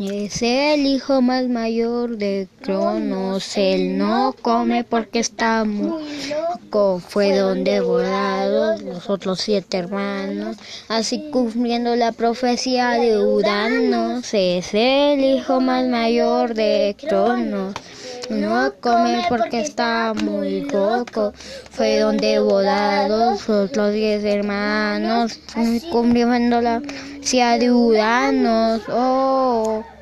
Es el hijo más mayor de Cronos, él no come porque está muy loco. Fue donde volaron los otros siete hermanos, así cumpliendo la profecía de Uranos. Es el hijo más mayor de Cronos. No come porque está muy loco. Fue donde volaron los otros diez hermanos, cumpliendo la profecía de Uranos. Oh.